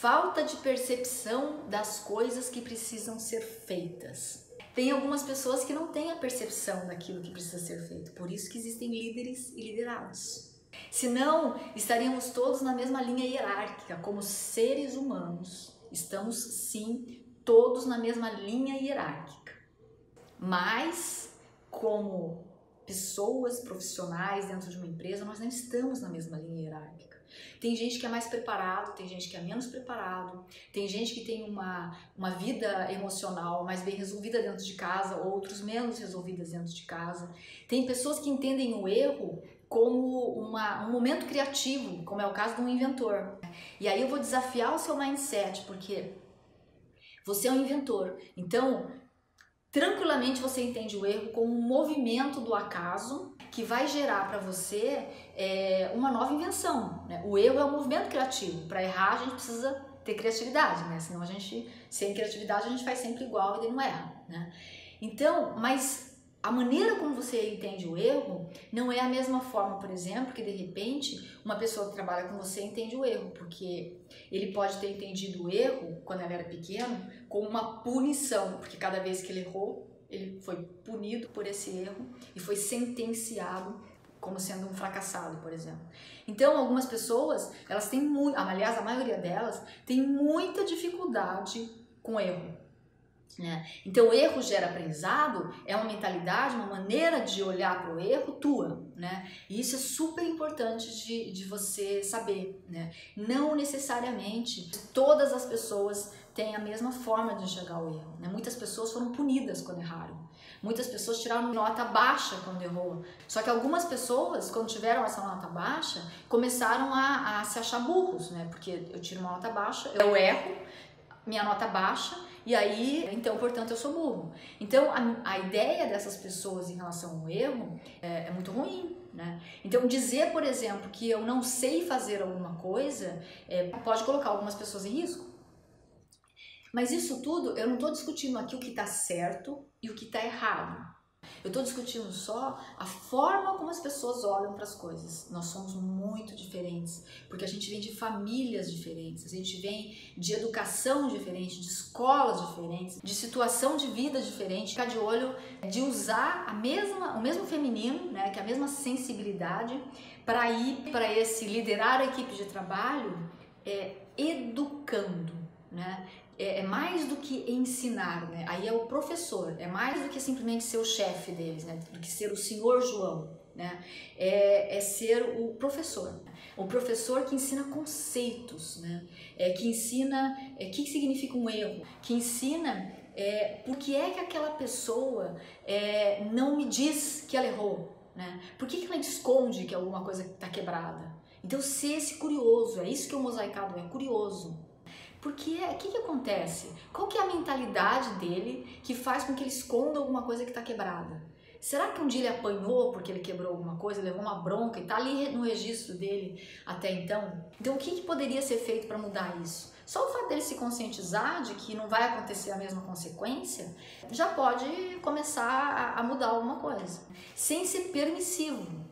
falta de percepção das coisas que precisam ser feitas. Tem algumas pessoas que não têm a percepção daquilo que precisa ser feito, por isso que existem líderes e liderados. Senão, estaríamos todos na mesma linha hierárquica, como seres humanos. Estamos sim todos na mesma linha hierárquica. Mas, como pessoas profissionais dentro de uma empresa, nós não estamos na mesma linha hierárquica. Tem gente que é mais preparado, tem gente que é menos preparado, tem gente que tem uma, uma vida emocional mais bem resolvida dentro de casa, outros menos resolvidas dentro de casa. Tem pessoas que entendem o erro como uma, um momento criativo, como é o caso de um inventor. E aí eu vou desafiar o seu mindset, porque você é um inventor. Então, tranquilamente você entende o erro como um movimento do acaso que vai gerar para você é, uma nova invenção. Né? O erro é um movimento criativo. Para errar, a gente precisa ter criatividade, né? Senão a gente, sem criatividade, a gente faz sempre igual e não erra, né? Então, mas a maneira como você entende o erro não é a mesma forma, por exemplo, que de repente uma pessoa que trabalha com você entende o erro, porque ele pode ter entendido o erro quando ele era pequeno como uma punição, porque cada vez que ele errou, ele foi punido por esse erro e foi sentenciado como sendo um fracassado, por exemplo. Então, algumas pessoas, elas têm muito, aliás, a maioria delas tem muita dificuldade com erro. Né? Então, erro gera aprendizado, é uma mentalidade, uma maneira de olhar para o erro tua. Né? E isso é super importante de, de você saber. Né? Não necessariamente todas as pessoas têm a mesma forma de enxergar o erro. Né? Muitas pessoas foram punidas quando erraram. Muitas pessoas tiraram nota baixa quando errou. Só que algumas pessoas, quando tiveram essa nota baixa, começaram a, a se achar burros, né? Porque eu tiro uma nota baixa, eu erro, minha nota baixa, e aí, então, portanto, eu sou burro. Então, a, a ideia dessas pessoas em relação ao erro é, é muito ruim. Né? Então, dizer, por exemplo, que eu não sei fazer alguma coisa é, pode colocar algumas pessoas em risco. Mas isso tudo, eu não estou discutindo aqui o que está certo e o que está errado. Eu estou discutindo só a forma como as pessoas olham para as coisas. Nós somos muito diferentes, porque a gente vem de famílias diferentes, a gente vem de educação diferente, de escolas diferentes, de situação de vida diferente. Ficar de olho de usar a mesma, o mesmo feminino, né, que é a mesma sensibilidade, para ir para esse liderar a equipe de trabalho é, educando, né? É, é, mais do que ensinar, né? Aí é o professor, é mais do que simplesmente ser o chefe deles, né? Do que ser o senhor João, né? É, é ser o professor, o professor que ensina conceitos, né? É, que ensina o é, que significa um erro, que ensina é, por que é que aquela pessoa é, não me diz que ela errou, né? Por que, que ela esconde que alguma coisa está quebrada? Então, ser esse curioso, é isso que o mosaicado é, curioso. Porque o que, que acontece? Qual que é a mentalidade dele que faz com que ele esconda alguma coisa que está quebrada? Será que um dia ele apanhou porque ele quebrou alguma coisa, levou uma bronca e está ali no registro dele até então? Então o que, que poderia ser feito para mudar isso? Só o fato dele se conscientizar de que não vai acontecer a mesma consequência já pode começar a mudar alguma coisa, sem ser permissivo.